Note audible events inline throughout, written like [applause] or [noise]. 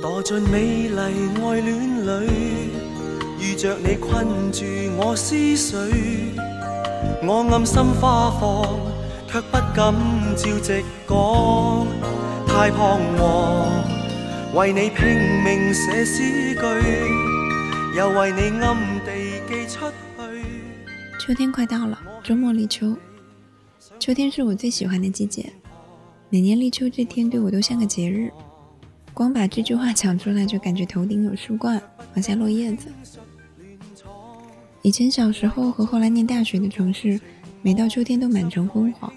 堕进美丽爱恋里，遇着你困住我思绪，我暗心花放，却不敢照直讲，太彷徨，为你拼命写诗句，又为你暗地寄出去。秋天快到了，周末立秋。秋天是我最喜欢的季节，每年立秋这天对我都像个节日。光把这句话讲出来，就感觉头顶有树冠，往下落叶子。以前小时候和后来念大学的城市，每到秋天都满城昏黄，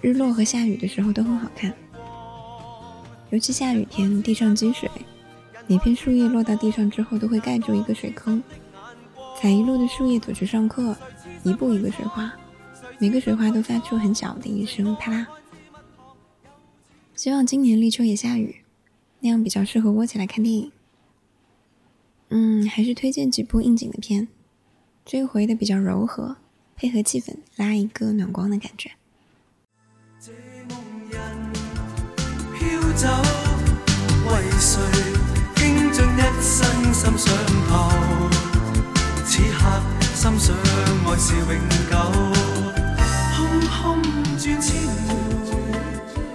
日落和下雨的时候都很好看。尤其下雨天，地上积水，每片树叶落到地上之后都会盖住一个水坑。踩一路的树叶走去上课，一步一个水花，每个水花都发出很小的一声啪啦。希望今年立秋也下雨。那样比较适合窝起来看电影。嗯，还是推荐几部应景的片，追回的比较柔和，配合气氛拉一个暖光的感觉。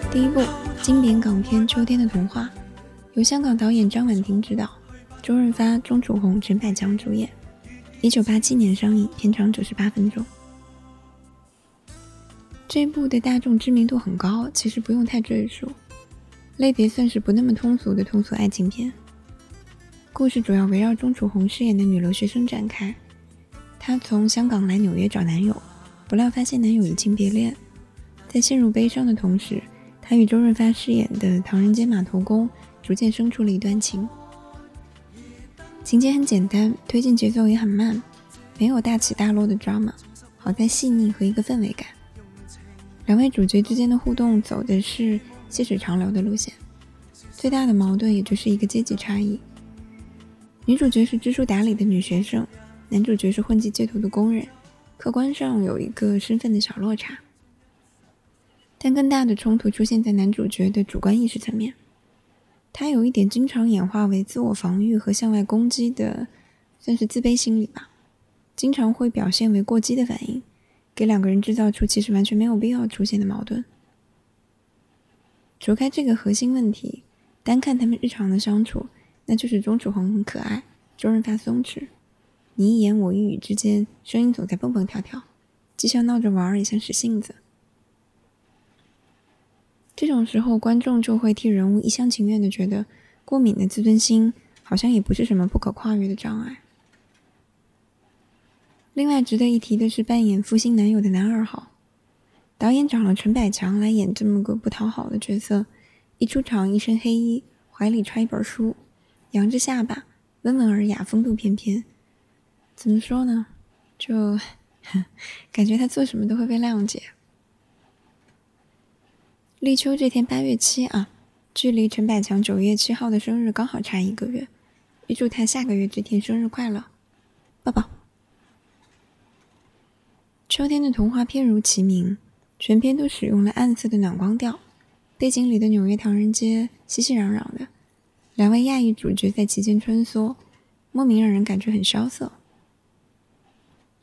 第一部经典港片《秋天的童话》。由香港导演张婉婷执导，周润发、钟楚红、陈百强主演，一九八七年上映，片长九十八分钟。这部的大众知名度很高，其实不用太赘述，类别算是不那么通俗的通俗爱情片。故事主要围绕钟楚红饰演的女留学生展开，她从香港来纽约找男友，不料发现男友移情别恋，在陷入悲伤的同时，她与周润发饰演的唐人街码头工。逐渐生出了一段情，情节很简单，推进节奏也很慢，没有大起大落的 drama，好在细腻和一个氛围感。两位主角之间的互动走的是细水长流的路线，最大的矛盾也就是一个阶级差异。女主角是知书达理的女学生，男主角是混迹街头的工人，客观上有一个身份的小落差。但更大的冲突出现在男主角的主观意识层面。他有一点经常演化为自我防御和向外攻击的，算是自卑心理吧，经常会表现为过激的反应，给两个人制造出其实完全没有必要出现的矛盾。除开这个核心问题，单看他们日常的相处，那就是钟楚红很可爱，周润发松弛，你一言我一语之间，声音总在蹦蹦跳跳，既像闹着玩儿，也像使性子。这种时候，观众就会替人物一厢情愿的觉得，过敏的自尊心好像也不是什么不可跨越的障碍。另外值得一提的是，扮演负心男友的男二号，导演找了陈百强来演这么个不讨好的角色，一出场一身黑衣，怀里揣一本书，扬着下巴，温文尔雅，风度翩翩。怎么说呢？就 [laughs] 感觉他做什么都会被谅解。立秋这天，八月七啊，距离陈百强九月七号的生日刚好差一个月。预祝他下个月这天生日快乐，抱抱。秋天的童话片如其名，全片都使用了暗色的暖光调，背景里的纽约唐人街熙熙攘攘的，两位亚裔主角在其间穿梭，莫名让人感觉很萧瑟。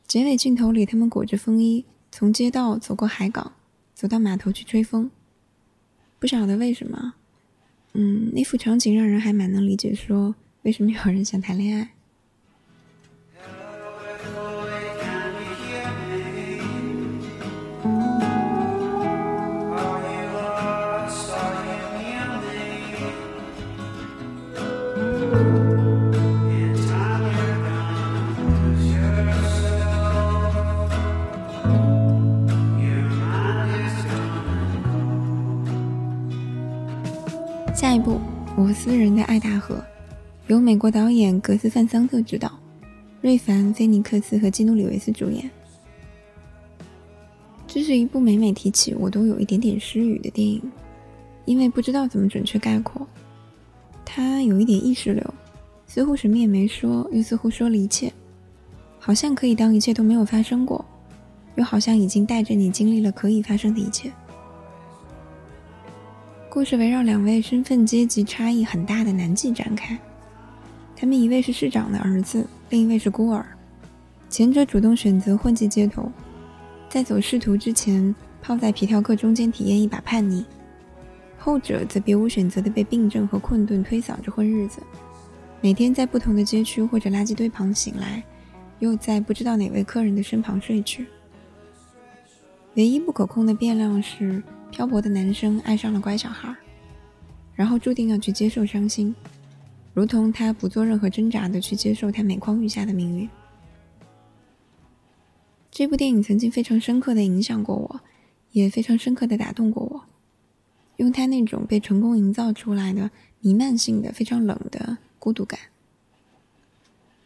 结尾镜头里，他们裹着风衣，从街道走过海港，走到码头去吹风。不晓得为什么，嗯，那幅场景让人还蛮能理解，说为什么有人想谈恋爱。私人的爱大河》，由美国导演格斯·范桑特执导，瑞凡·菲尼克斯和基努·里维斯主演。这是一部每每提起我都有一点点失语的电影，因为不知道怎么准确概括。它有一点意识流，似乎什么也没说，又似乎说了一切，好像可以当一切都没有发生过，又好像已经带着你经历了可以发生的一切。故事围绕两位身份阶级差异很大的男妓展开。他们一位是市长的儿子，另一位是孤儿。前者主动选择混迹街头，在走仕途之前，泡在皮条客中间体验一把叛逆；后者则别无选择的被病症和困顿推搡着混日子，每天在不同的街区或者垃圾堆旁醒来，又在不知道哪位客人的身旁睡去。唯一不可控的变量是，漂泊的男生爱上了乖小孩，然后注定要去接受伤心。如同他不做任何挣扎的去接受他每况愈下的命运。这部电影曾经非常深刻的影响过我，也非常深刻的打动过我。用他那种被成功营造出来的弥漫性的、非常冷的孤独感。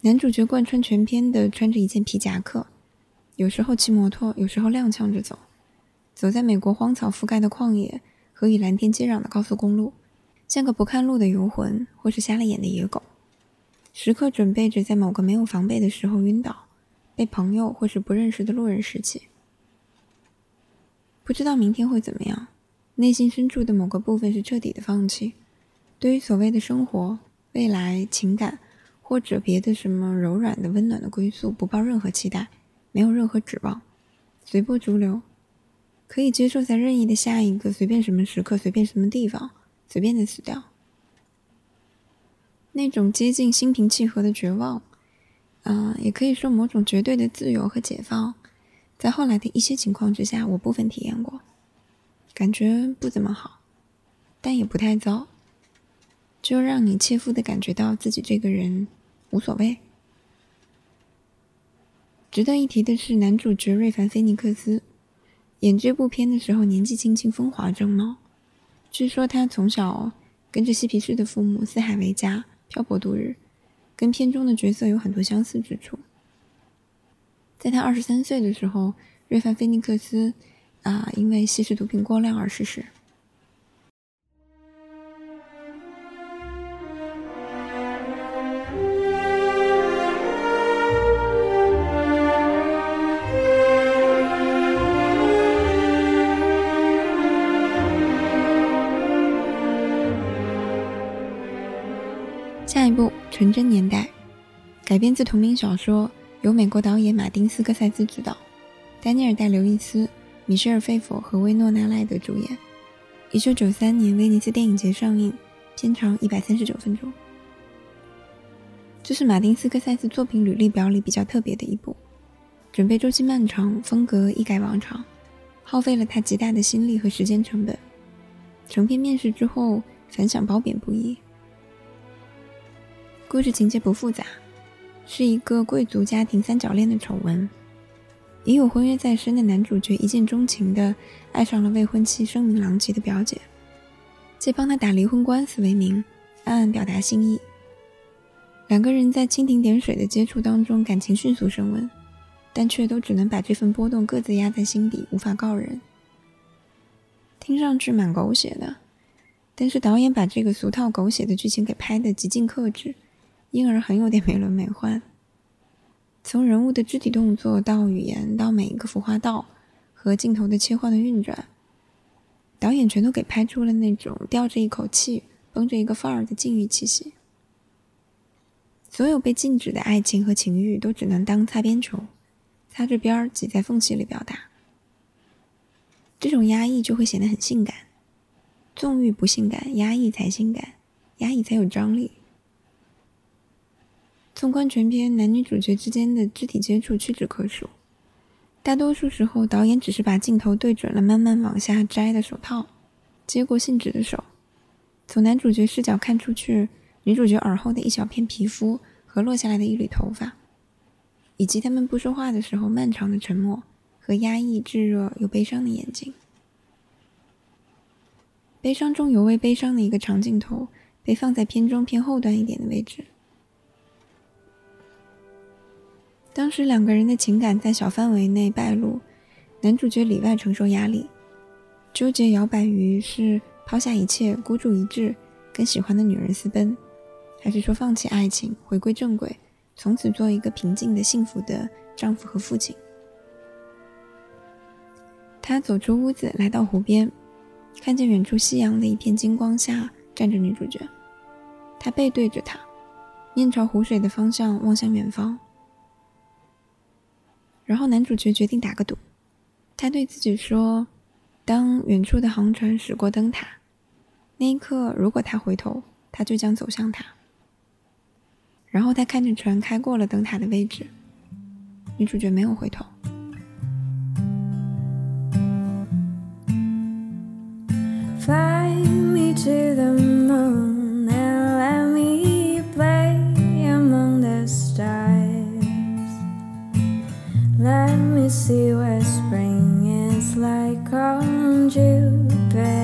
男主角贯穿全片的穿着一件皮夹克，有时候骑摩托，有时候踉跄着走，走在美国荒草覆盖的旷野和与蓝天接壤的高速公路。像个不看路的游魂，或是瞎了眼的野狗，时刻准备着在某个没有防备的时候晕倒，被朋友或是不认识的路人拾起。不知道明天会怎么样，内心深处的某个部分是彻底的放弃，对于所谓的生活、未来、情感，或者别的什么柔软的、温暖的归宿，不抱任何期待，没有任何指望，随波逐流，可以接受在任意的下一个随便什么时刻、随便什么地方。随便的死掉，那种接近心平气和的绝望，嗯，也可以说某种绝对的自由和解放，在后来的一些情况之下，我部分体验过，感觉不怎么好，但也不太糟，就让你切肤的感觉到自己这个人无所谓。值得一提的是，男主角瑞凡·菲尼克斯演这部片的时候，年纪轻轻，风华正茂。据说他从小跟着嬉皮士的父母四海为家，漂泊度日，跟片中的角色有很多相似之处。在他二十三岁的时候，瑞凡·菲尼克斯啊，因为吸食毒品过量而逝世。纯真年代》改编自同名小说，由美国导演马丁斯科塞斯执导，丹尼尔戴刘易斯、米歇尔费佛和薇诺娜赖德主演。一九九三年威尼斯电影节上映，片长一百三十九分钟。这是马丁斯科塞斯作品履历表里比较特别的一部，准备周期漫长，风格一改往常，耗费了他极大的心力和时间成本。成片面试之后，反响褒贬不一。故事情节不复杂，是一个贵族家庭三角恋的丑闻。已有婚约在身的男主角一见钟情的爱上了未婚妻声名狼藉的表姐，借帮他打离婚官司为名，暗暗表达心意。两个人在蜻蜓点水的接触当中，感情迅速升温，但却都只能把这份波动各自压在心底，无法告人。听上去蛮狗血的，但是导演把这个俗套狗血的剧情给拍得极尽克制。因而很有点美轮美奂。从人物的肢体动作到语言，到每一个服化道和镜头的切换的运转，导演全都给拍出了那种吊着一口气、绷着一个范儿的禁欲气息。所有被禁止的爱情和情欲都只能当擦边球，擦着边儿挤在缝隙里表达。这种压抑就会显得很性感。纵欲不性感，压抑才性感，压抑才有张力。纵观全片，男女主角之间的肢体接触屈指可数。大多数时候，导演只是把镜头对准了慢慢往下摘的手套，接过信纸的手，从男主角视角看出去，女主角耳后的一小片皮肤和落下来的一缕头发，以及他们不说话的时候漫长的沉默和压抑、炙热又悲伤的眼睛。悲伤中尤为悲伤的一个长镜头被放在片中偏后端一点的位置。当时两个人的情感在小范围内败露，男主角里外承受压力，纠结摇摆于是抛下一切孤注一掷跟喜欢的女人私奔，还是说放弃爱情回归正轨，从此做一个平静的幸福的丈夫和父亲。他走出屋子来到湖边，看见远处夕阳的一片金光下站着女主角，她背对着他，面朝湖水的方向望向远方。然后男主角决定打个赌，他对自己说：“当远处的航船驶过灯塔，那一刻，如果他回头，他就将走向他。”然后他看着船开过了灯塔的位置，女主角没有回头。See what spring is like on Jupiter